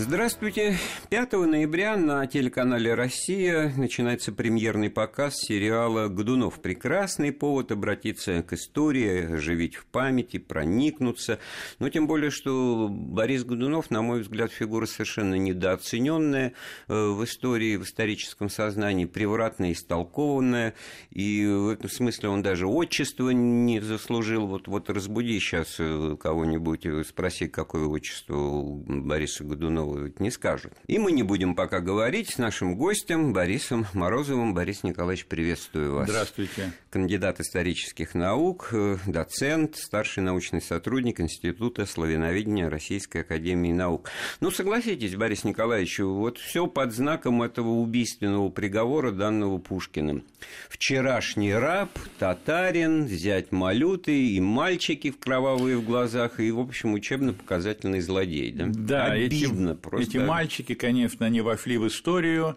Здравствуйте. 5 ноября на телеканале «Россия» начинается премьерный показ сериала «Годунов». Прекрасный повод обратиться к истории, оживить в памяти, проникнуться. Но тем более, что Борис Годунов, на мой взгляд, фигура совершенно недооцененная э, в истории, в историческом сознании, превратно истолкованная. И в этом смысле он даже отчество не заслужил. Вот, вот разбуди сейчас э, кого-нибудь, спроси, какое отчество у Бориса Годунова ведь не скажут. И мы не будем пока говорить с нашим гостем Борисом Морозовым. Борис Николаевич, приветствую вас. Здравствуйте. Кандидат исторических наук, э, доцент, старший научный сотрудник Института славяноведения Российской Академии Наук. Ну, согласитесь, Борис Николаевич, вот все под знаком этого убийственного приговора, данного Пушкиным. Вчерашний раб, татарин, зять малюты и мальчики в кровавые в глазах, и, в общем, учебно-показательный злодей. Да, да Обидно просто... Эти мальчики, конечно, они вошли в историю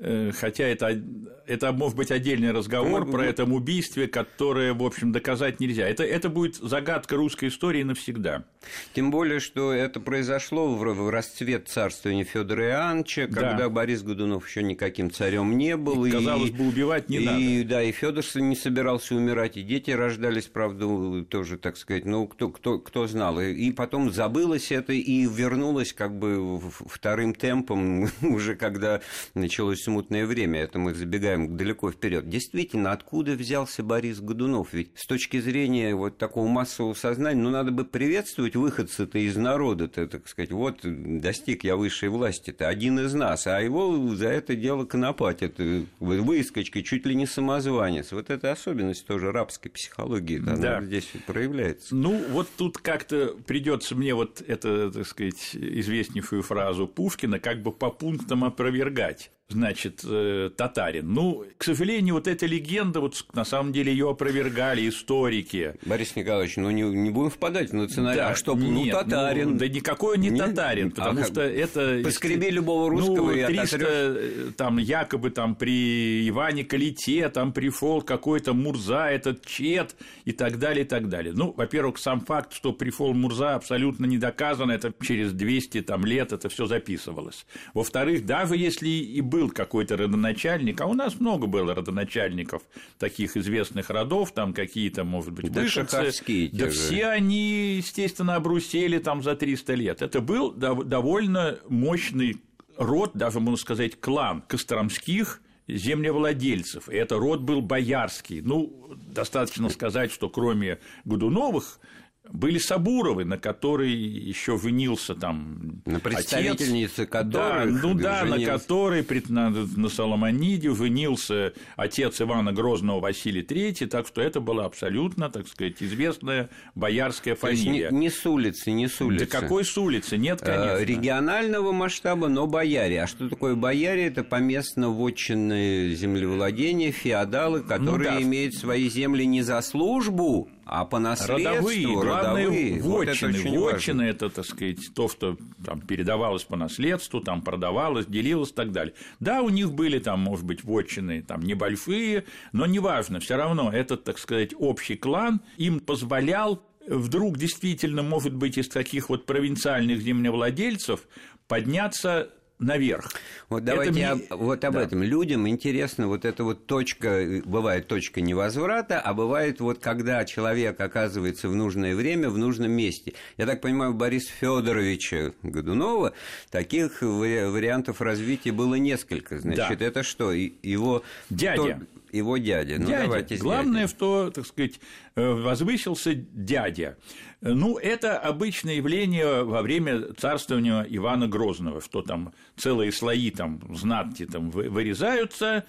Э, хотя это, это может быть отдельный разговор ну, про ну, этом убийстве, которое, в общем, доказать нельзя. Это, это будет загадка русской истории навсегда. Тем более, что это произошло в, расцвет царствования Федора Иоанновича, когда да. Борис Годунов еще никаким царем не был. И, казалось и, бы, убивать не и, надо. Да, и Федор не собирался умирать, и дети рождались, правда, тоже, так сказать, ну, кто, кто, кто знал. И, и потом забылось это и вернулось как бы вторым темпом уже когда началось смутное время, это мы забегаем далеко вперед. Действительно, откуда взялся Борис Годунов? Ведь с точки зрения вот такого массового сознания, ну, надо бы приветствовать выходца-то из народа-то, так сказать, вот достиг я высшей власти-то, один из нас, а его за это дело конопатят, выскочка, чуть ли не самозванец. Вот эта особенность тоже рабской психологии, да, да. здесь проявляется. Ну, вот тут как-то придется мне вот это, так сказать, известнейшую фразу Пушкина как бы по пунктам опровергать значит, э, татарин. Ну, к сожалению, вот эта легенда, вот на самом деле ее опровергали историки. Борис Николаевич, ну не, не будем впадать в национальность. Да, а что, ну, нет, татарин? Ну, да никакой он не нет? татарин, потому а что это... Поскреби любого русского ну, и 300, ототрёшь. там, якобы там при Иване Калите, там пришел какой-то Мурза, этот Чет и так далее, и так далее. Ну, во-первых, сам факт, что пришел Мурза абсолютно не доказан, это через 200 там, лет это все записывалось. Во-вторых, даже если и был был какой-то родоначальник, а у нас много было родоначальников таких известных родов, там какие-то, может быть, да выходцы. Да все они, естественно, обрусели там за 300 лет. Это был довольно мощный род, даже, можно сказать, клан Костромских, землевладельцев. И это род был боярский. Ну, достаточно сказать, что кроме Годуновых были Сабуровы, на которой еще винился там на представительнице отец, которых да, ну да, женился. на которой на, на Соломониде винился отец Ивана Грозного Василий III, так что это была абсолютно, так сказать, известная боярская фамилия. Не, не с улицы, не с улицы. Да какой с улицы? Нет, э, конечно. Регионального масштаба, но бояре. А что такое бояре? Это поместно вотчинные землевладения, феодалы, которые ну, да. имеют свои земли не за службу, а по наследству родовые, главные родовые. вотчины. Вот вотчины – это, так сказать, то, что там передавалось по наследству, там продавалось, делилось и так далее. Да, у них были там, может быть, вотчины там небольшие, но неважно, все равно этот, так сказать, общий клан им позволял вдруг действительно, может быть, из таких вот провинциальных землевладельцев подняться наверх. Вот давайте это об, вот об да. этом. Людям интересно вот эта вот точка, бывает точка невозврата, а бывает вот когда человек оказывается в нужное время, в нужном месте. Я так понимаю, у Бориса Федоровича Годунова таких вариантов развития было несколько. Значит, да. это что? Его дядя. Его дядя. Ну, дядя. Давайте Главное, дядя. что, так сказать, э, возвысился дядя. Ну, это обычное явление во время царствования Ивана Грозного, что там целые слои там знати там вырезаются,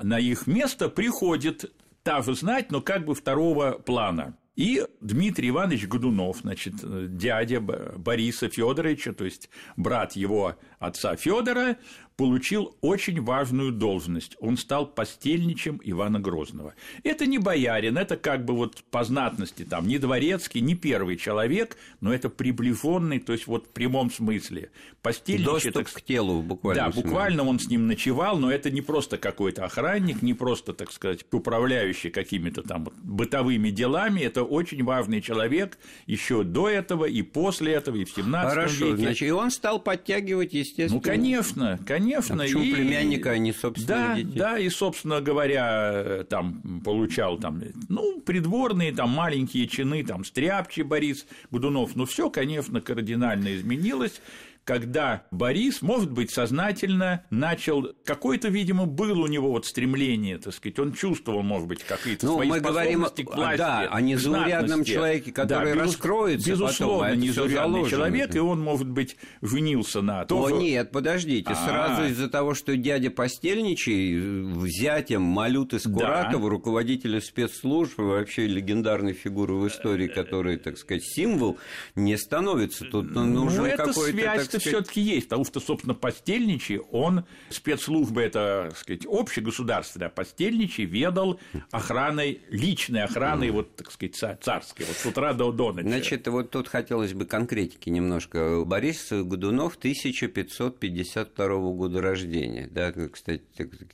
на их место приходит та же знать, но как бы второго плана. И Дмитрий Иванович Годунов, значит, дядя Бориса Федоровича, то есть брат его отца Федора, получил очень важную должность. Он стал постельничем Ивана Грозного. Это не боярин, это как бы вот по знатности, там, не дворецкий, не первый человек, но это приближенный, то есть вот в прямом смысле. Постельничий, Доступ так... к телу буквально. Да, буквально он с ним ночевал, но это не просто какой-то охранник, не просто, так сказать, управляющий какими-то там бытовыми делами, это очень важный человек еще до этого и после этого, и в 17 Хорошо, веке. значит, и он стал подтягивать, естественно. Ну, конечно, конечно. А почему и... племянника, а не собственно да, детей? Да, и, собственно говоря, там получал там, ну, придворные, там, маленькие чины, там, Стряпчий Борис Годунов, ну, все, конечно, кардинально изменилось когда Борис, может быть, сознательно начал, какое-то, видимо, было у него вот стремление, так сказать, он чувствовал, может быть, какие-то ну, свои мы говорим, к власти, да, о незаурядном человеке, который да, раскроется Безусловно, потом, а незаурядный человек, и он, может быть, женился на... То, О, нет, подождите, А-а-а. сразу из-за того, что дядя Постельничий взятием Малюты Скуратова, да. руководителя спецслужб, вообще легендарной фигуры в истории, который, так сказать, символ, не становится. Тут нужен ну, какой-то это все-таки есть, потому что, собственно, постельничий, он, спецслужбы, это, так сказать, общегосударственная, постельничий ведал охраной, личной охраной, вот, так сказать, царской, вот с утра до, до ночи. Значит, вот тут хотелось бы конкретики немножко. Борис Годунов 1552 года рождения, да, кстати,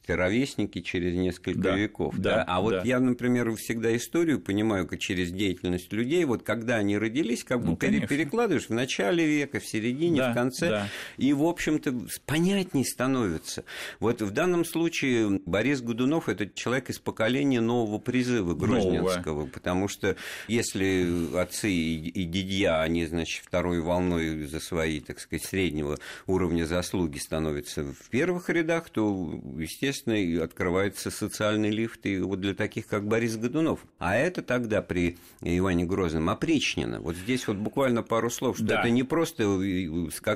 ровесники через несколько да, веков, да, да? а вот да. я, например, всегда историю понимаю как через деятельность людей, вот когда они родились, как бы ну, перекладываешь в начале века, в середине, да, в конце конце, да. и, в общем-то, понятней становится. Вот в данном случае Борис Годунов – это человек из поколения нового призыва Грозненского, нового. потому что если отцы и дядья, они, значит, второй волной за свои, так сказать, среднего уровня заслуги становятся в первых рядах, то, естественно, открывается социальный лифт и вот для таких, как Борис Годунов. А это тогда при Иване Грозном опричнено. Вот здесь вот буквально пару слов, что да. это не просто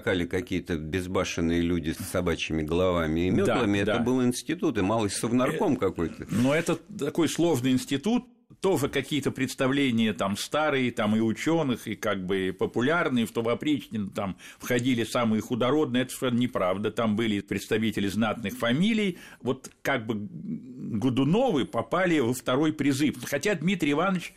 скакали какие-то безбашенные люди с собачьими головами и метлами, да, это да. был институт, и малый совнарком э, какой-то. Но это такой сложный институт, тоже какие-то представления там старые, там и ученых, и как бы популярные, в то в опричнину там входили самые худородные, это совершенно неправда, там были представители знатных фамилий, вот как бы Годуновы попали во второй призыв, хотя Дмитрий Иванович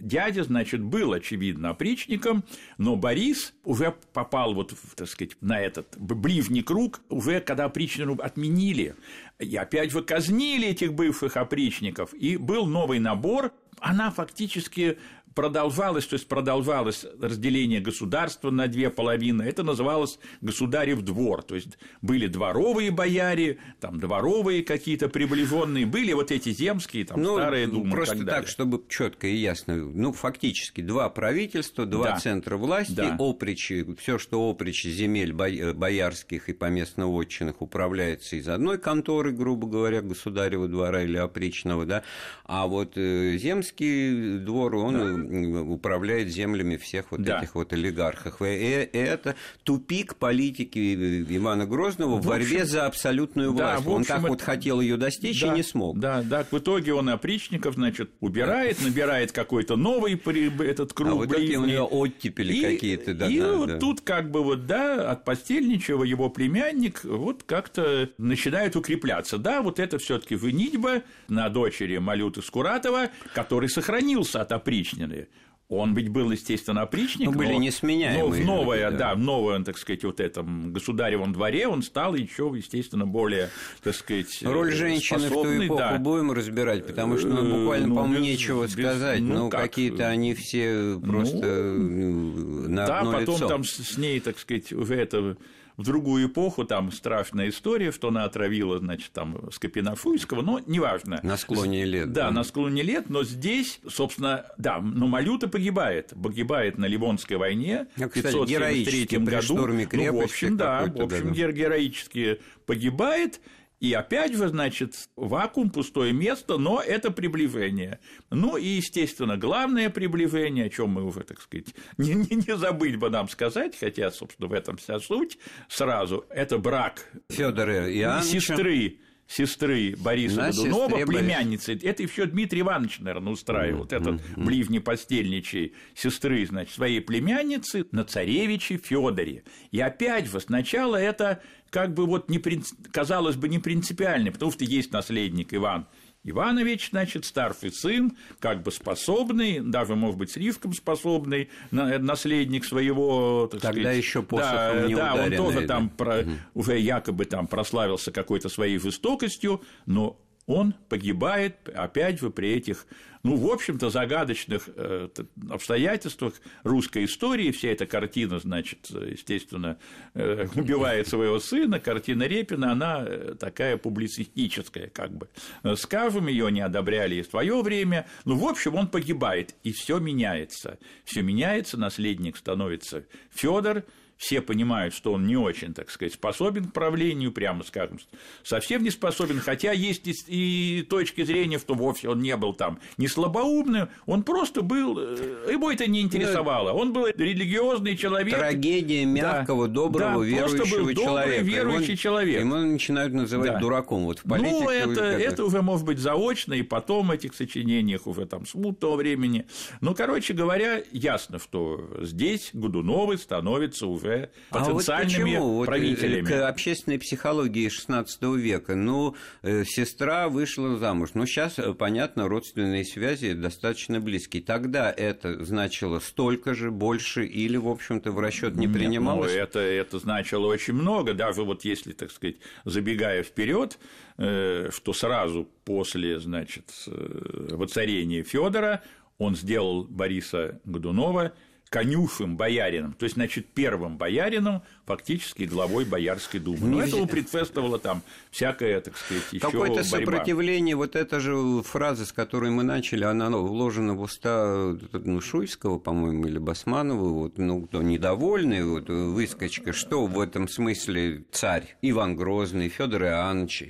дядя, значит, был, очевидно, опричником, но Борис уже попал вот, так сказать, на этот ближний круг, уже когда опричнину отменили, и опять вы казнили этих бывших опричников, и был новый набор, она фактически продолжалось, то есть продолжалось разделение государства на две половины, это называлось государев двор, то есть были дворовые бояре, там дворовые какие-то приближенные, были вот эти земские, там ну, старые думы. Просто так, так, чтобы четко и ясно, ну фактически два правительства, два да. центра власти, да. опричи, все, что опричи земель боярских и поместно-вотчинных управляется из одной конторы, грубо говоря, государева двора или опричного, да, а вот э, земский двор, он да управляет землями всех вот да. этих вот олигархов. И это тупик политики Ивана Грозного в, в борьбе за абсолютную власть. Да, он так это... вот хотел ее достичь да, и не смог. Да, да, в итоге он опричников, значит, убирает, да. набирает какой-то новый этот круг. А в итоге у него оттепели какие-то. Да, и да, вот да. тут как бы вот, да, от постельничего его племянник вот как-то начинает укрепляться. Да, вот это все таки вынитьба на дочери Малюты Скуратова, который сохранился от опричнины далее. Он ведь был, естественно, опричник, ну, были несменяемые. Но в новое, да. да, в новом, так сказать, вот этом государевом дворе он стал еще, естественно, более, так сказать, Роль женщины в ту эпоху да. будем разбирать, потому что ну, буквально, ну, по-моему, нечего без, сказать. Ну, ну какие-то они все просто ну, на Да, одно потом лицо. там с ней, так сказать, уже это в другую эпоху, там страшная история, что она отравила, значит, там Скопинофуйского, но неважно. На склоне лет. Да, да, на склоне лет, но здесь, собственно, да, но Малюта погибает, погибает на Ливонской войне в 573 году. Ну, в общем, да, в общем, да. героически погибает, и опять же, значит, вакуум, пустое место, но это приближение. Ну и, естественно, главное приближение, о чем мы уже, так сказать, не, не, не забыть бы нам сказать, хотя, собственно, в этом вся суть, сразу, это брак Федора и сестры сестры Бориса На Годунова, сестре племянницы. Это еще Дмитрий Иванович, наверное, устраивал. Вот этот ближнепостельничий сестры, значит, своей племянницы на царевиче Федоре. И опять же, сначала это как бы вот не, принц- казалось бы не принципиально, потому что есть наследник Иван Иванович, значит, старший сын, как бы способный, даже, может быть, слишком способный наследник своего, так Тогда сказать, еще посохом да, не да, он тоже там про, уже якобы там прославился какой-то своей жестокостью, но он погибает, опять же, при этих, ну, в общем-то, загадочных э, обстоятельствах русской истории. Вся эта картина, значит, естественно, э, убивает своего сына, картина Репина, она э, такая публицистическая, как бы. Скажем, ее не одобряли и в свое время. Ну, в общем, он погибает, и все меняется. Все меняется, наследник становится Федор, все понимают, что он не очень, так сказать, способен к правлению, прямо скажем, совсем не способен, хотя есть и, точки зрения, что вовсе он не был там не слабоумным, он просто был, э, его это не интересовало, он был религиозный человек. Трагедия мягкого, Да, доброго, да, просто верующего был добрый, человека. верующий Его- человек. Ему начинают называть Да. дураком. Вот в политике ну, это, это уже может быть заочно, и потом этих сочинениях уже там смутного времени. Ну, короче говоря, ясно, что здесь Годуновы становятся уже А вот потенциальными почему? Вот, э, правителями. К общественной психологии XVI века. Ну, э, сестра вышла замуж. Ну, сейчас, понятно, родственные связи достаточно близкие. Тогда это значило столько же, больше, или, в общем-то, в расчет не Нет, принималось? ну, это, это значило очень много, даже вот если, так сказать, забегая вперед, э, что сразу после, значит, э, воцарения Федора он сделал Бориса Годунова конюшем боярином, то есть, значит, первым боярином, фактически главой Боярской думы. Но Не этому предшествовала там всякая, так сказать, еще Какое-то сопротивление, вот эта же фраза, с которой мы начали, она ну, вложена в уста ну, Шуйского, по-моему, или Басманова, вот, ну, кто недовольный, вот, выскочка, что в этом смысле царь Иван Грозный, Федор Иоаннович,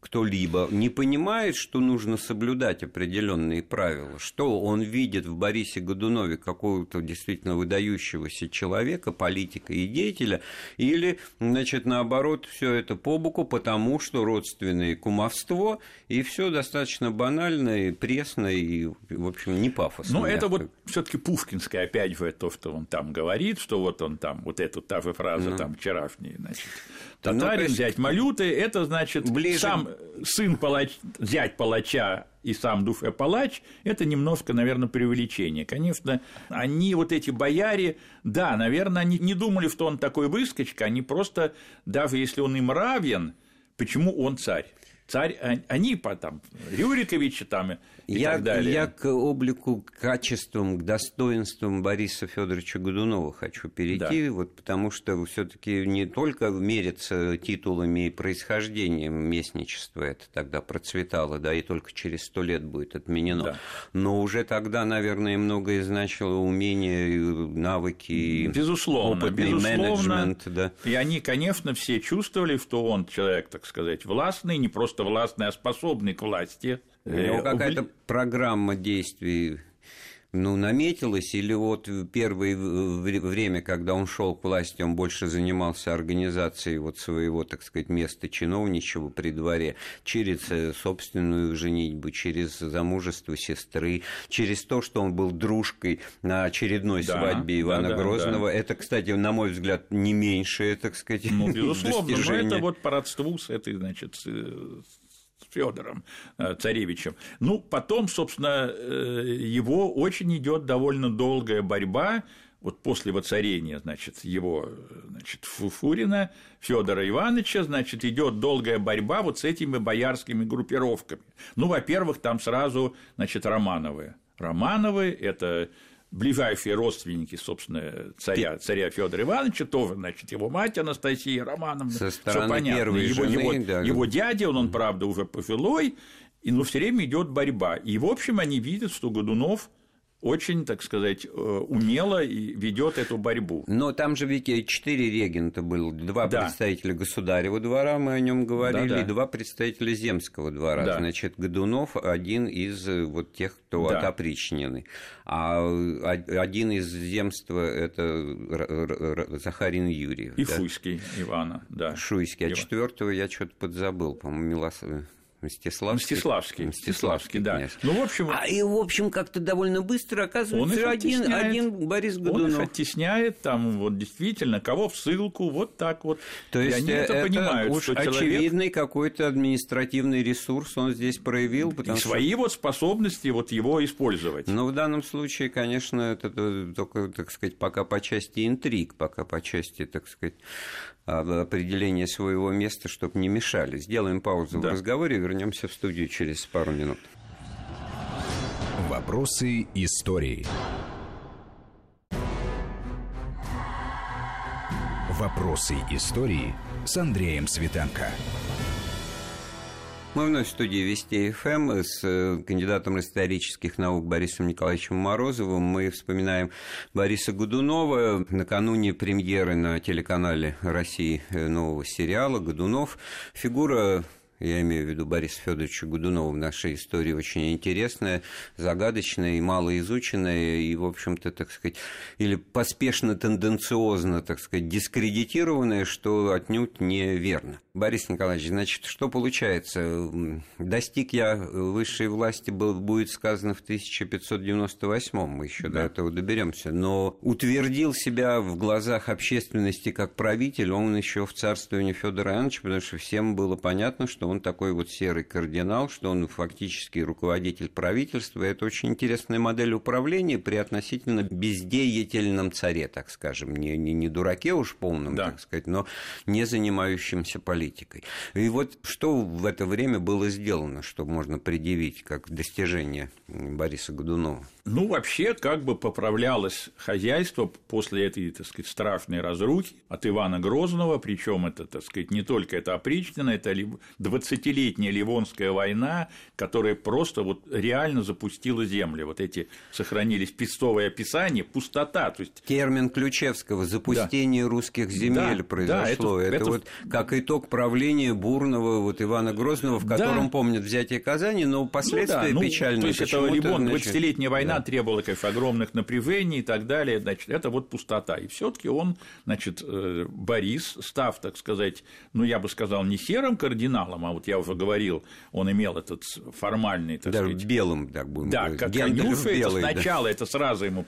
кто-либо не понимает, что нужно соблюдать определенные правила, что он видит в Борисе Годунове какого-то действительно выдающегося человека, политика и деятеля, или, значит, наоборот, все это по боку, потому что родственное кумовство, и все достаточно банально, и пресно, и, в общем, не пафосно. Ну, это вот все-таки пушкинское, опять же, то, что он там говорит, что вот он там, вот эту та же фраза там вчерашняя, значит, ну, татарин, то есть- зять малюты, это значит Ближе- сам сын палач, зять палача и сам дуфе палач, это немножко, наверное, преувеличение. Конечно, они, вот эти бояре, да, наверное, они не думали, что он такой выскочка, они просто, даже если он им равен, почему он царь? Царь, а- они потом, Рюриковича там и я, так далее. я к облику, к качествам, к достоинствам Бориса Федоровича Годунова хочу перейти, вот, потому что все-таки не только мерятся титулами и происхождением местничества, это тогда процветало, да, и только через сто лет будет отменено. Да. Но уже тогда, наверное, многое значило умения, и навыки, Безусловно, опытный безусловно. менеджмент, да. И они, конечно, все чувствовали, что он человек, так сказать, властный, не просто властный, а способный к власти. У него Э, какая-то программа действий ну, наметилась, или вот первое вре- время, когда он шел к власти, он больше занимался организацией вот своего, так сказать, места чиновничьего при дворе, через э, собственную женитьбу, через замужество сестры, через то, что он был дружкой на очередной Да, свадьбе Ивана да, да, Грозного. Это, кстати, на мой взгляд, не меньшее, так сказать, Ну, безусловно, но достижение. это вот по родству с этой, значит, Федором царевичем. Ну, потом, собственно, э, его очень идет довольно долгая борьба. Вот после воцарения, значит, его, э, значит, Фуфурина, Федора Ивановича, значит, идет долгая борьба вот с этими боярскими группировками. Ну, во-первых, там сразу, значит, Романовы. Романовы – это ближайшие родственники, собственно, царя, царя Федора Ивановича, тоже, значит, его мать Анастасия Романовна. Со стороны понятно. его, жены, его, да. его дядя, он, он, правда, уже пожилой, и, но все время идет борьба. И, в общем, они видят, что Годунов очень, так сказать, э, умело ведет эту борьбу. Но там же ведь четыре регента было, два да. представителя государева двора, мы о нем говорили, да, да. и два представителя земского двора. Да. Значит, Годунов один из э, вот тех, кто да. отопричненный. А один из земства это Захарин Юрьев. И да? Фуйский Ивана, да. Шуйский, а Иван. четвертого я что-то подзабыл, по-моему, Милос... Мстиславский. Мстиславский, Мстиславский, да. Князь. Ну, в общем... А и, в общем, как-то довольно быстро оказывается один, один Борис Годунов. Он их оттесняет, там, вот, действительно, кого в ссылку, вот так вот. То есть, и они это, это понимают, уж что очевидный человек... какой-то административный ресурс он здесь проявил. Потому и что... свои вот способности вот его использовать. Ну, в данном случае, конечно, это только, так сказать, пока по части интриг, пока по части, так сказать, определения своего места, чтобы не мешали. Сделаем паузу да. в разговоре, вернемся в студию через пару минут. Вопросы истории. Вопросы истории с Андреем Светенко. Мы вновь в студии Вести ФМ с э, кандидатом исторических наук Борисом Николаевичем Морозовым. Мы вспоминаем Бориса Годунова накануне премьеры на телеканале России нового сериала «Годунов». Фигура я имею в виду Бориса Федоровича Годунова в нашей истории, очень интересная, загадочная и малоизученная, и, в общем-то, так сказать, или поспешно, тенденциозно, так сказать, дискредитированная, что отнюдь неверно. Борис Николаевич, значит, что получается? Достиг я высшей власти, был, будет сказано, в 1598-м, мы еще да. до этого доберемся, но утвердил себя в глазах общественности как правитель, он еще в царствовании Федора Ивановича, потому что всем было понятно, что он такой вот серый кардинал, что он фактически руководитель правительства. Это очень интересная модель управления при относительно бездеятельном царе, так скажем, не, не, не дураке уж полном, да. так сказать, но не занимающемся политикой политикой. И вот что в это время было сделано, что можно предъявить как достижение Бориса Годунова? Ну, вообще, как бы поправлялось хозяйство после этой, так сказать, страшной разрухи от Ивана Грозного, причем это, так сказать, не только это опричнина, это 20-летняя Ливонская война, которая просто вот реально запустила землю. Вот эти сохранились пестовые описания, пустота. То есть... Термин Ключевского «запустение да. русских земель» да, произошло. Да, это, это, это вот как итог правления бурного вот Ивана Грозного, в котором да. помнят взятие Казани, но последствия ну, да, ну, печальные. То есть это Ливон, 20-летняя война да. требовала конечно, огромных напряжений и так далее, значит, это вот пустота. И все таки он, значит, э, Борис, став, так сказать, ну, я бы сказал, не серым кардиналом, а вот я уже говорил, он имел этот формальный, так Даже сказать... белым, так будем Да, говорить. как конюфа, это сначала, да. это сразу ему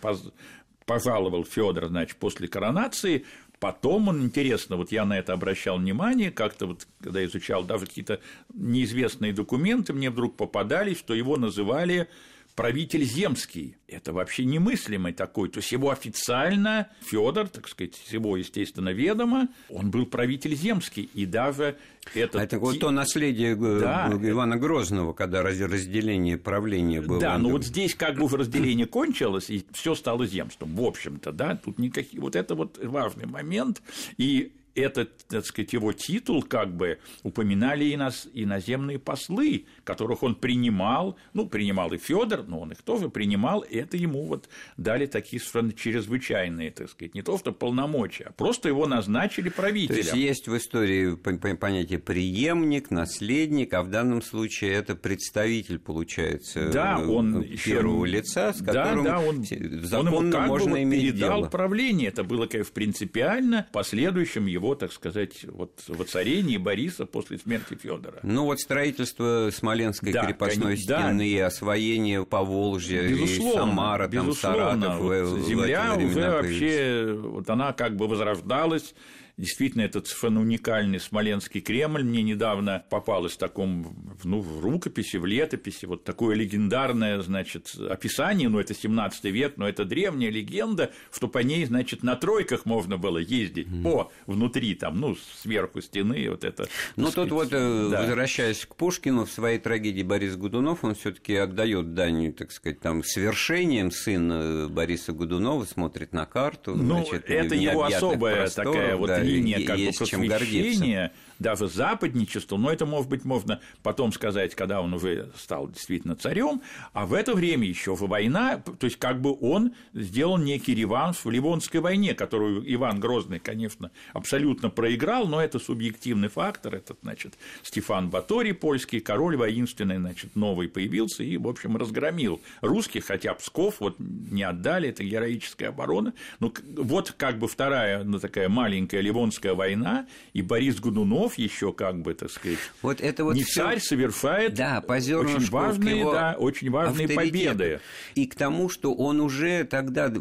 пожаловал Федор, значит, после коронации, Потом он, интересно, вот я на это обращал внимание, как-то вот, когда изучал даже какие-то неизвестные документы, мне вдруг попадались, что его называли правитель земский. Это вообще немыслимый такой. То есть его официально Федор, так сказать, его, естественно, ведомо, он был правитель земский. И даже это... Это вот то наследие э, да, Ивана Грозного, когда разделение правления было. Да, но вот здесь как бы разделение кончилось, и все стало земством, в общем-то, да, тут никаких... Вот это вот важный момент, и этот, так сказать, его титул как бы упоминали и нас иноземные послы, которых он принимал, ну, принимал и Федор, но он их тоже принимал, и это ему вот дали такие совершенно чрезвычайные, так сказать, не то что полномочия, а просто его назначили правителем. То есть есть в истории понятие преемник, наследник, а в данном случае это представитель, получается, да, он первого еще... лица, с которым да, да, он, законно он ему как можно бы вот иметь передал дело. правление, это было как принципиально, последующим его его, так сказать, вот воцарении Бориса после смерти Федора. Ну вот строительство Смоленской да, крепостной конечно, стены, да. освоение Поволжья, безусловно, и Самара, там, безусловно, Саратов. Вот земля уже вообще, вот она как бы возрождалась, Действительно, этот совершенно уникальный Смоленский Кремль мне недавно попалось в таком, ну, в рукописи, в летописи, вот такое легендарное, значит, описание, ну, это 17 век, но это древняя легенда, что по ней, значит, на тройках можно было ездить mm. по внутри, там, ну, сверху стены, вот это. Ну, тут вот, э, да. возвращаясь к Пушкину, в своей трагедии Борис Гудунов, он все таки отдает дань, так сказать, там, свершением сын Бориса Гудунова, смотрит на карту. Ну, значит, это его особая просторов, такая вот линия как есть бы просвещения, даже западничеству, но это, может быть, можно потом сказать, когда он уже стал действительно царем, а в это время еще война, то есть как бы он сделал некий реванш в Ливонской войне, которую Иван Грозный, конечно, абсолютно проиграл, но это субъективный фактор, этот, значит, Стефан Батори, польский король воинственный, значит, новый появился и, в общем, разгромил русских, хотя Псков вот не отдали, это героическая оборона, ну, вот как бы вторая, ну, такая маленькая Ливонская война, и Борис Годунов еще как бы, так сказать, вот это вот не всё... царь совершает да, очень важные, да, очень важные победы. И к тому, что он уже тогда,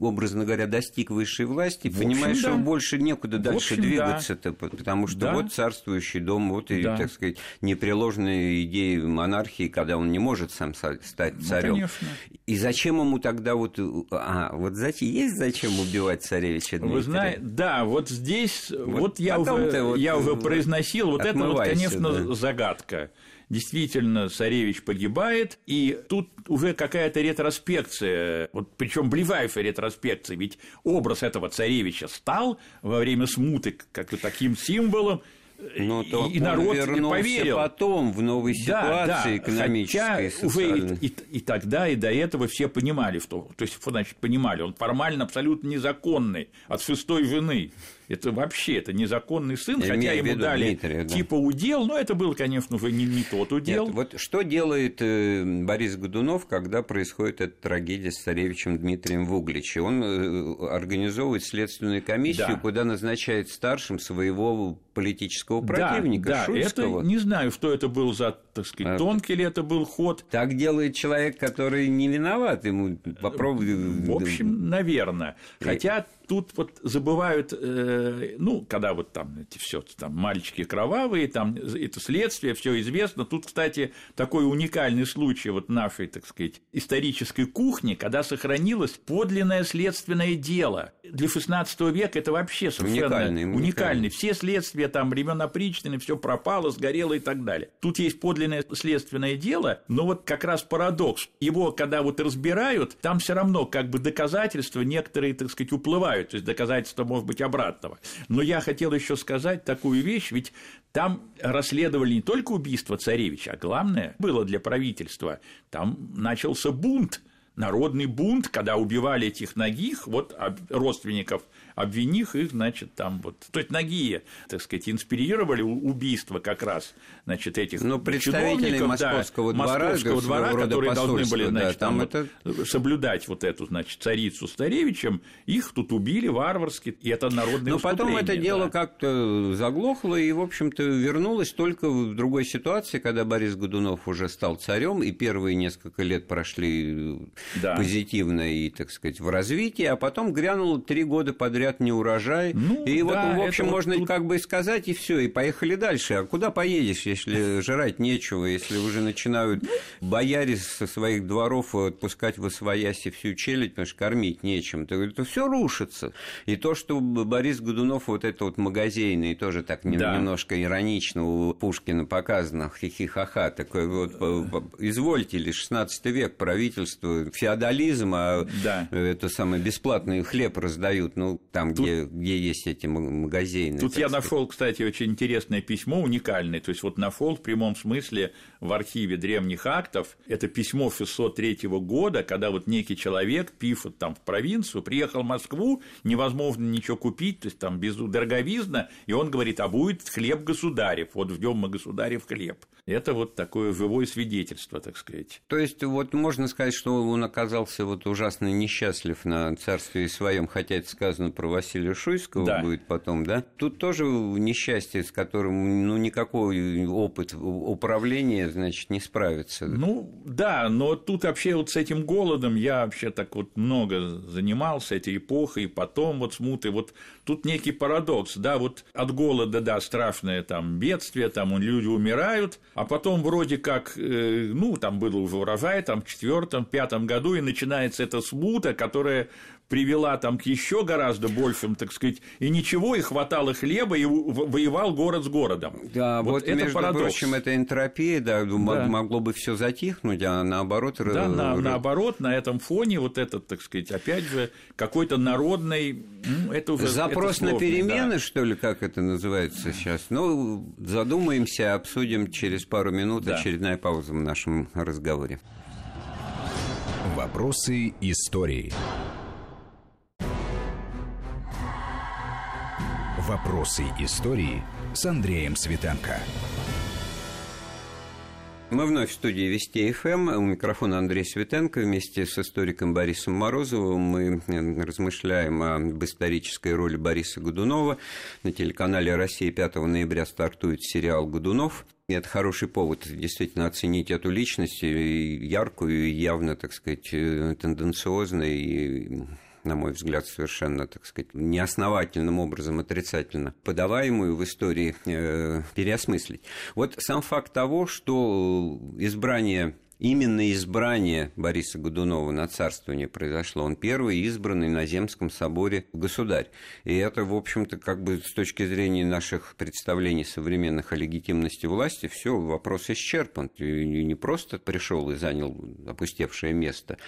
образно говоря, достиг высшей власти, в понимаешь, общем, да. что больше некуда дальше общем, двигаться-то, да. потому что да. вот царствующий дом, вот и, да. так сказать, непреложные идеи монархии, когда он не может сам стать царем. Ну, и зачем ему тогда вот, а, вот зачем, есть зачем убивать царевича Дмитрия? Вы знаете, да, вот здесь, вот, вот я, уже, вот я уже произносил, вот это вот, конечно, да. загадка действительно царевич погибает, и тут уже какая-то ретроспекция, вот причем ближайшая ретроспекция, ведь образ этого царевича стал во время смуты как таким символом, но то и, и народ поверил. потом в новой ситуации да, да. экономической, Хотя, уже и, и, и тогда, и до этого все понимали, что, то есть, значит, понимали, он формально абсолютно незаконный от шестой жены. Это вообще это незаконный сын, Я хотя ему дали Дмитрия, да. типа удел, но это был, конечно, уже не, не тот удел. Нет, вот что делает э, Борис Годунов, когда происходит эта трагедия с царевичем Дмитрием в Угличе? Он э, организовывает следственную комиссию, да. куда назначает старшим своего политического противника да, Шуйского. Это, не знаю, что это был за, так сказать, а, тонкий ли это был ход. Так делает человек, который не виноват, ему попробуй. В общем, наверное. Хотя тут вот забывают, э, ну, когда вот там эти все там мальчики кровавые, там это следствие, все известно. Тут, кстати, такой уникальный случай вот нашей, так сказать, исторической кухни, когда сохранилось подлинное следственное дело. Для XVI века это вообще совершенно уникальный. уникальный. уникальный. Все следствия там времен опричнины, все пропало, сгорело и так далее. Тут есть подлинное следственное дело, но вот как раз парадокс. Его, когда вот разбирают, там все равно как бы доказательства некоторые, так сказать, уплывают то есть доказательства может быть обратного. Но я хотел еще сказать такую вещь, ведь там расследовали не только убийство царевича, а главное было для правительства, там начался бунт, народный бунт, когда убивали этих ногих, вот родственников обвинив их, значит, там вот, то есть ноги, так сказать, инспирировали убийство как раз, значит, этих Но ну, представители московского да, двора, московского двора которые должны были, значит, да, там, там это... соблюдать вот эту, значит, царицу старевичем, их тут убили варварски, и это народное Но потом это дело да. как-то заглохло и, в общем-то, вернулось только в другой ситуации, когда Борис Годунов уже стал царем, и первые несколько лет прошли да. позитивно и, так сказать, в развитии, а потом грянуло три года подряд говорят, не урожай. Ну, и вот, да, в общем, можно вот как бы сказать, и все, и поехали дальше. А куда поедешь, если жрать нечего, если уже начинают бояре со своих дворов отпускать в освояси всю челядь, потому что кормить нечем, то это все рушится. И то, что Борис Годунов, вот это вот магазинный, тоже так да. немножко иронично у Пушкина показано, хихихаха, такой вот, извольте ли, 16 век, правительство, феодализм, а да. это самое бесплатный хлеб раздают, ну, там, тут, где, где есть эти магазины. Тут я нашел, кстати, очень интересное письмо, уникальное. То есть, вот нашел в прямом смысле в архиве древних актов это письмо 603 года, когда вот некий человек пишет там в провинцию, приехал в Москву, невозможно ничего купить, то есть там без дороговизна, и он говорит, а будет хлеб государев, вот ждем мы государев хлеб. Это вот такое живое свидетельство, так сказать. То есть, вот можно сказать, что он оказался вот ужасно несчастлив на царстве своем, хотя это сказано про Василия Шуйского да. будет потом, да? Тут тоже несчастье, с которым ну, никакой опыт управления, значит, не справится. Ну, да, но тут вообще вот с этим голодом я вообще так вот много занимался этой эпохой, и потом вот смуты, вот тут некий парадокс, да, вот от голода, да, страшное там бедствие, там люди умирают – а потом вроде как, э, ну, там был уже урожай, там в четвертом, пятом году, и начинается эта смута, которая привела там к еще гораздо большим, так сказать, и ничего, и хватало хлеба, и воевал город с городом. Да, вот, вот это между парадокс. прочим, это энтропия, да, да, могло бы все затихнуть, а наоборот... Да, на, наоборот, на этом фоне вот этот, так сказать, опять же, какой-то народный... Ну, это уже, Запрос это сложно, на перемены, да. что ли, как это называется сейчас? Ну, задумаемся, обсудим через пару минут, да. очередная пауза в нашем разговоре. Вопросы истории. Вопросы истории с Андреем Светенко. Мы вновь в студии Вести ФМ. У микрофона Андрей Светенко. Вместе с историком Борисом Морозовым мы э, размышляем об исторической роли Бориса Годунова. На телеканале «Россия» 5 ноября стартует сериал «Годунов». И это хороший повод действительно оценить эту личность, яркую, явно, так сказать, э, тенденциозную и на мой взгляд, совершенно, так сказать, неосновательным образом отрицательно подаваемую в истории э, переосмыслить. Вот сам факт того, что избрание Именно избрание Бориса Годунова на царствование произошло. Он первый избранный на Земском соборе государь. И это, в общем-то, как бы с точки зрения наших представлений современных о легитимности власти, все вопрос исчерпан. И не просто пришел и занял опустевшее место.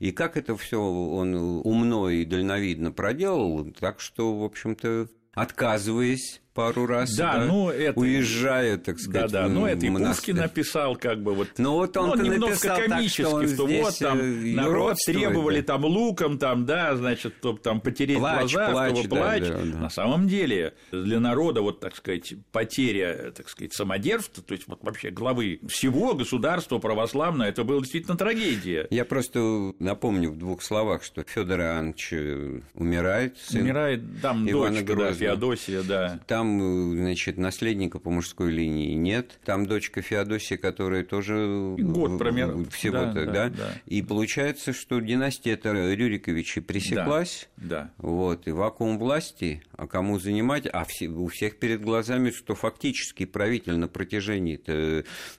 И как это все он умно и дальновидно проделал, так что, в общем-то, отказываясь пару раз да, да, ну, это... уезжая, так сказать. Да, да, ну это и Пушкин написал, как бы вот. Ну вот он ну, немного написал комически, так, что, что вот там э, народ требовали да. там луком, там, да, значит, чтобы там потереть плач, глаза, плач, чтобы да, плач. Да, да. На самом деле для народа вот, так сказать, потеря, так сказать, самодержства, то есть вот вообще главы всего государства православного, это была действительно трагедия. Я просто напомню в двух словах, что Федор Иванович э, умирает, сын умирает, там Ивана дочка, да, Феодосия, да. Там там, значит, наследника по мужской линии нет. Там дочка Феодосия, которая тоже... Год примерно. Всего-то, да, да, да? И получается, что династия это Рюриковичей пресеклась. Да, да. Вот, и вакуум власти, а кому занимать? А все, у всех перед глазами, что фактически правитель на протяжении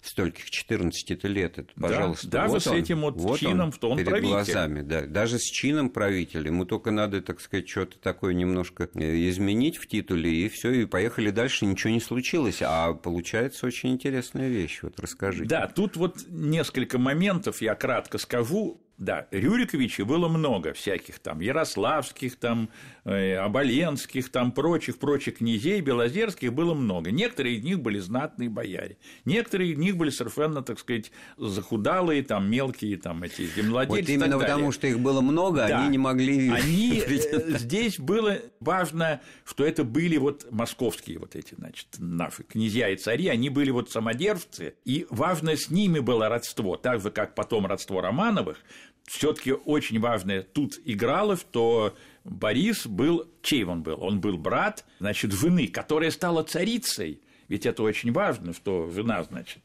стольких 14 лет, это, пожалуйста, да, вот даже он, с этим вот, вот чином, он, что он перед правитель. глазами, да, даже с чином правителя. Ему только надо, так сказать, что-то такое немножко э, изменить в титуле, и все, и поехали дальше, ничего не случилось. А получается очень интересная вещь. Вот расскажите. Да, тут вот несколько моментов я кратко скажу. Да, Рюриковичей было много всяких там, ярославских, там, э, оболенских, там, прочих, прочих князей, белозерских было много. Некоторые из них были знатные бояре, некоторые из них были совершенно, так сказать, захудалые, там, мелкие, там, эти землевладельцы Вот именно потому, что их было много, да. они не могли... Они, э, здесь было важно, что это были вот московские вот эти, значит, наши князья и цари, они были вот самодержцы, и важно с ними было родство, так же, как потом родство Романовых, все-таки очень важное тут играло, что Борис был, чей он был? Он был брат, значит, жены, которая стала царицей. Ведь это очень важно, что жена, значит,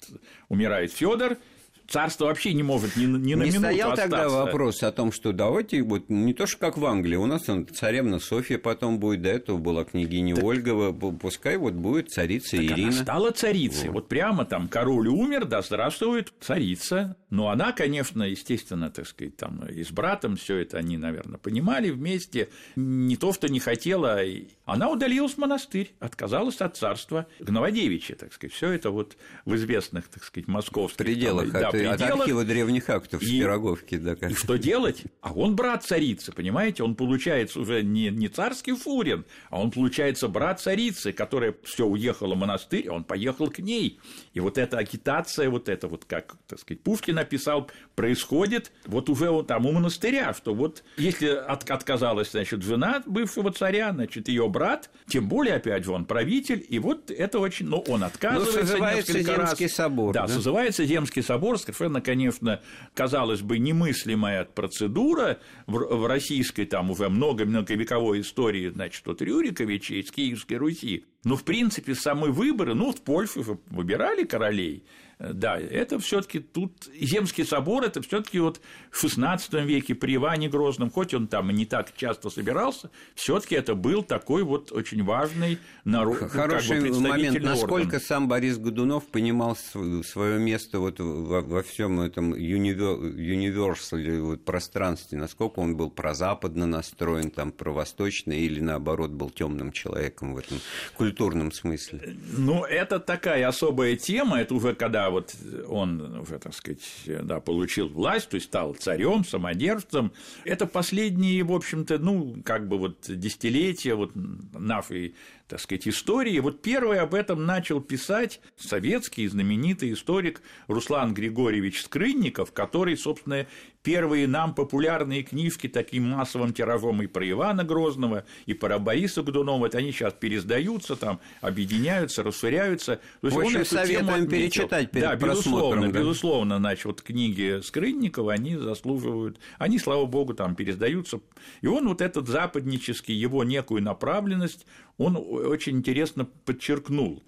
умирает Федор, царство вообще не может ни, ни на не минуту стоял остаться. тогда вопрос о том, что давайте вот не то, что как в Англии, у нас он, царевна Софья потом будет, до этого была княгиня так... Ольга, пускай вот будет царица так Ирина. Она стала царицей, вот. вот прямо там король умер, да здравствует царица. Но она, конечно, естественно, так сказать, там и с братом все это они, наверное, понимали вместе, не то, что не хотела, она удалилась в монастырь, отказалась от царства Гноводевича, так сказать, все это вот в известных, так сказать, московских пределах, там, да, пределах. От архива древних актов и, с Пироговки. Да, и что делать? А он брат царицы, понимаете? Он получается уже не, не царский фурин, а он получается брат царицы, которая все уехала в монастырь, он поехал к ней. И вот эта агитация, вот это вот, как, так сказать, Пушкин написал, происходит вот уже вот там у монастыря, что вот если от, отказалась, значит, жена бывшего царя, значит, ее брат, тем более, опять же, он правитель, и вот это очень, ну, он отказывается ну, созывается несколько Земский раз. собор. Да, да, созывается Земский собор, совершенно, конечно, казалось бы, немыслимая процедура в, российской там уже много-многовековой истории, значит, от Рюриковича из Киевской Руси. Но, в принципе, самые выборы, ну, в Польше выбирали королей, Да, это все-таки тут Земский собор, это все-таки вот в XVI веке при Иване Грозном, хоть он там и не так часто собирался, все-таки это был такой вот очень важный народ. Хороший как бы, момент, насколько орган. сам Борис Годунов понимал свое место вот во, во всем этом универсале вот, пространстве, насколько он был прозападно настроен, там, провосточно или наоборот был темным человеком в этом культурном смысле. Ну, это такая особая тема, это уже когда вот он уже, так сказать, да, получил власть, то есть стал царем, самодержцем, это последние, в общем-то, ну, как бы вот десятилетия вот нашей так сказать, истории. Вот первый об этом начал писать советский знаменитый историк Руслан Григорьевич Скрынников, который, собственно, первые нам популярные книжки таким массовым тиражом и про Ивана Грозного, и про Бориса Годунова, они сейчас пересдаются, там, объединяются, расширяются. То есть В общем, он советуем перечитать перед Да, безусловно, да? безусловно, значит, вот книги Скрынникова, они заслуживают, они, слава богу, там пересдаются. И он вот этот западнический, его некую направленность, он очень интересно подчеркнул.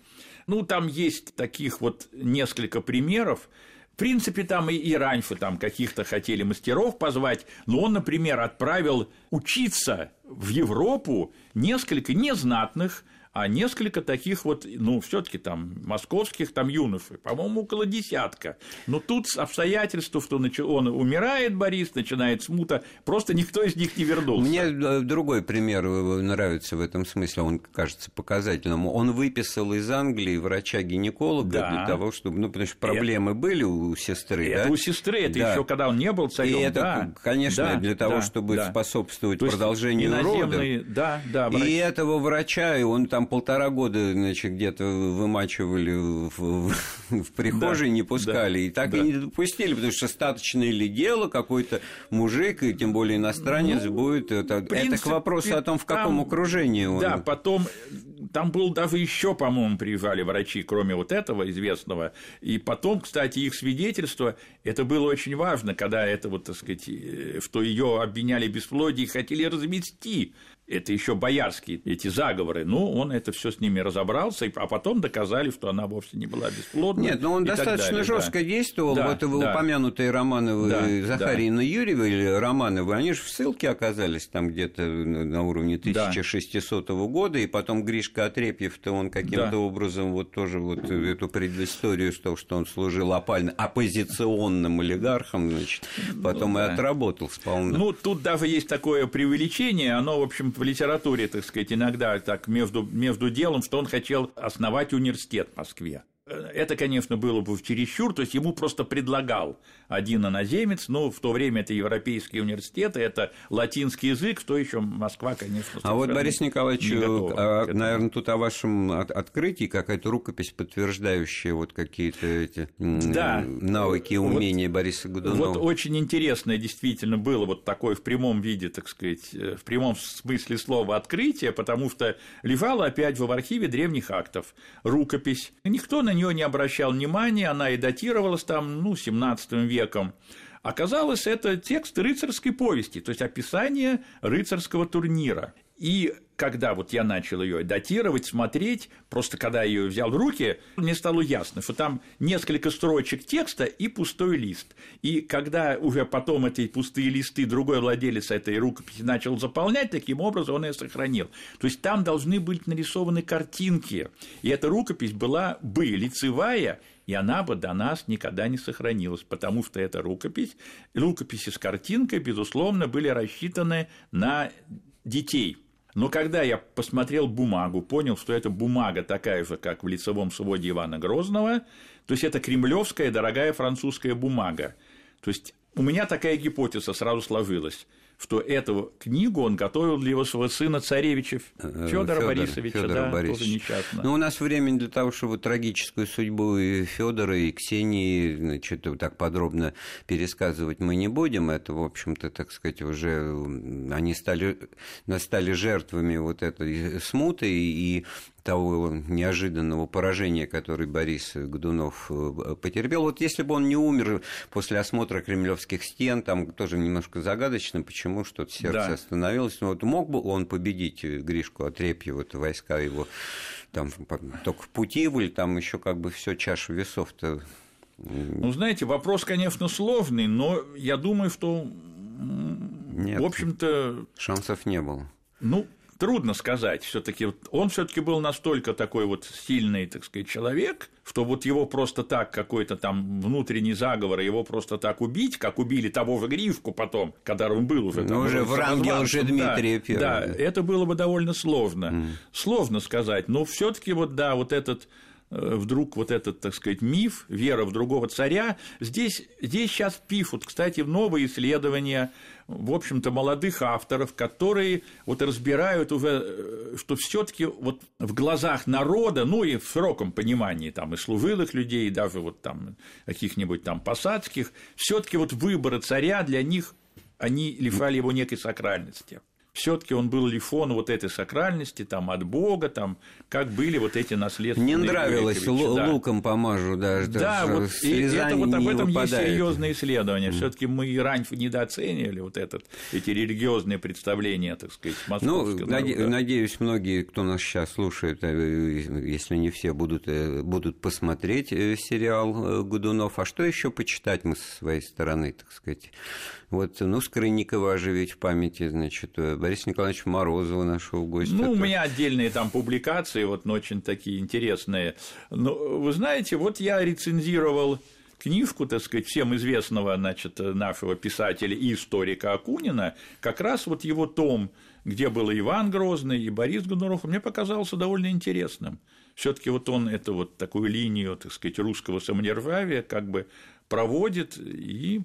Ну, там есть таких вот несколько примеров. В принципе, там и, и раньше там каких-то хотели мастеров позвать, но он, например, отправил учиться в Европу несколько незнатных а несколько таких вот, ну, все таки там московских там юношей, по-моему, около десятка. Но тут обстоятельства, что он умирает, Борис, начинает смута, просто никто из них не вернулся. Мне э, другой пример э, нравится в этом смысле, он кажется показательным. Он выписал из Англии врача-гинеколога да. для того, чтобы, ну, потому что проблемы это, были у сестры, это да? у сестры, это да. еще когда он не был царем. И это, да, конечно, да, для того, да, чтобы да. способствовать продолжению рода. Да, да, врач. И этого врача, и он там полтора года, значит, где-то вымачивали в, в, в прихожей, да, не пускали. Да, и так да. и не допустили, потому что статочное ли дело, какой-то мужик, и тем более иностранец ну, будет. Это, принципе, это к вопросу о том, в каком там, окружении он. Да, потом там был даже еще, по-моему, приезжали врачи, кроме вот этого известного. И потом, кстати, их свидетельство, это было очень важно, когда это вот, так сказать, э, что ее обвиняли в бесплодии, хотели развести это еще боярские эти заговоры, ну, он это все с ними разобрался, а потом доказали, что она вовсе не была бесплодна. Нет, но он достаточно жестко да. действовал. Да, вот вы да. упомянутые Романовы да, Захарина да. Юрьева или Романовы, они же в ссылке оказались там где-то на уровне 1600 да. года, и потом Гришка Отрепьев-то он каким-то да. образом вот тоже вот эту предысторию с того, что он служил опально оппозиционным олигархом, значит, потом ну, и да. отработал сполна. Ну, тут даже есть такое преувеличение, оно, в общем в литературе, так сказать, иногда так между, между делом, что он хотел основать университет в Москве. Это, конечно, было бы в чересчур, то есть ему просто предлагал один иноземец, ну, в то время это европейские университеты, это латинский язык, что еще Москва, конечно. А вот, Борис Николаевич, а, наверное, тут о вашем открытии какая-то рукопись, подтверждающая вот какие-то эти да. навыки и умения вот, Бориса Годунова. Вот очень интересное действительно было вот такое в прямом виде, так сказать, э, в прямом смысле слова открытие, потому что лежала опять в архиве древних актов рукопись. Никто на нее не обращал внимания, она и датировалась там, ну, 17 веком. Оказалось, это текст рыцарской повести, то есть описание рыцарского турнира. И когда вот я начал ее датировать, смотреть, просто когда я ее взял в руки, мне стало ясно, что там несколько строчек текста и пустой лист. И когда уже потом эти пустые листы другой владелец этой рукописи начал заполнять, таким образом он ее сохранил. То есть там должны быть нарисованы картинки. И эта рукопись была бы лицевая, и она бы до нас никогда не сохранилась, потому что эта рукопись, рукописи с картинкой, безусловно, были рассчитаны на детей – но когда я посмотрел бумагу, понял, что это бумага такая же, как в лицевом своде Ивана Грозного, то есть это кремлевская дорогая французская бумага. То есть у меня такая гипотеза сразу сложилась что эту книгу он готовил для его своего сына царевича э, Федора Борисовича, Федора да, Борисовича. тоже несчастно. Ну, у нас времени для того, чтобы трагическую судьбу и Федора, и Ксении значит, так подробно пересказывать мы не будем. Это, в общем-то, так сказать, уже они стали, стали жертвами вот этой смуты, и того неожиданного поражения, который Борис Годунов э, потерпел. Вот если бы он не умер после осмотра кремлевских стен, там тоже немножко загадочно, почему что-то сердце да. остановилось. Но вот мог бы он победить Гришку Отрепьева, вот войска его там только в пути были, там еще как бы все чашу весов-то Ну, знаете, вопрос, конечно, сложный, но я думаю, что, Нет, в общем-то, шансов не было. ну, трудно сказать. Все-таки он все-таки был настолько такой вот сильный, так сказать, человек, что вот его просто так какой-то там внутренний заговор, его просто так убить, как убили того же Грифку потом, когда он был уже. Ну, там, уже в ранге уже Дмитрия да, Первого. Да, это было бы довольно сложно. Сложно сказать. Но все-таки вот да, вот этот вдруг вот этот, так сказать, миф, вера в другого царя, здесь, здесь сейчас пишут, кстати, новые исследования, в общем-то, молодых авторов, которые вот разбирают уже, э, что все таки вот в глазах народа, ну и в широком понимании там и служилых людей, и даже вот там каких-нибудь там посадских, все таки вот выборы царя для них, они лишали его некой сакральности все-таки он был лифон вот этой сакральности, там, от Бога, там, как были вот эти наследственные Не нравилось Грековичи, да. луком помажу даже. Да, вот и это вот об этом есть выпадает. серьезные исследования. Все-таки мы и раньше недооценивали вот этот, эти религиозные представления, так сказать, Ну, московского народа. надеюсь, многие, кто нас сейчас слушает, э, если не все, будут, э, будут посмотреть э, сериал э, Годунов. А что еще почитать мы со своей стороны, так сказать? Вот, ну, Скрынникова оживить в памяти, значит, э, Борис Николаевич Морозова нашего гостя. Ну, у Это- меня отдельные там публикации, вот ну, очень такие интересные. Но вы знаете, вот я рецензировал книжку, так сказать, всем известного, значит, нашего писателя и историка Акунина, как раз вот его том, где был Иван Грозный, и Борис Годунов, мне показался довольно интересным. все таки вот он эту вот такую линию, так сказать, русского самодержавия как бы проводит и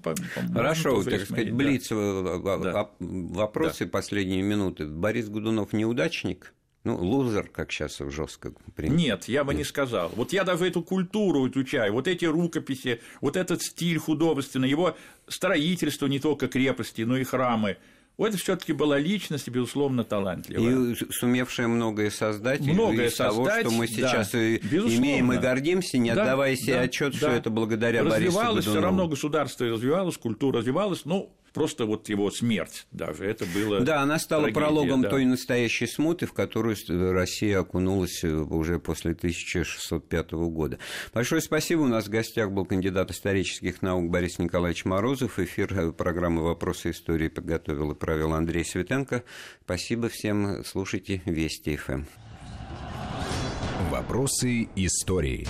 Хорошо, так сказать, да. блиц э, Да. вопросы последние минуты. Борис Годунов неудачник? Ну, лузер, как сейчас жестко принято. Нет, я бы не сказал. Вот я даже эту культуру изучаю, вот эти рукописи, вот этот стиль художественный, его строительство не только крепости, но и храмы. Это все-таки была личность, безусловно, талантливая. И сумевшая многое создать, Многое из того, создать, что мы да, сейчас и имеем и гордимся, не Да, отдавая себе да, отчет, что да. это благодаря Борису Развивалось все равно государство развивалось, культура развивалась, ну, просто вот его смерть даже, это было Да, она стала трагедия, прологом да. той настоящей смуты, в которую Россия окунулась уже после 1605 года. Большое спасибо. У нас в гостях был кандидат исторических наук Борис Николаевич Морозов. Эфир э, программы «Вопросы истории» подготовил и провел Андрей Светенко. Спасибо всем. Слушайте Вести ФМ. Вопросы истории.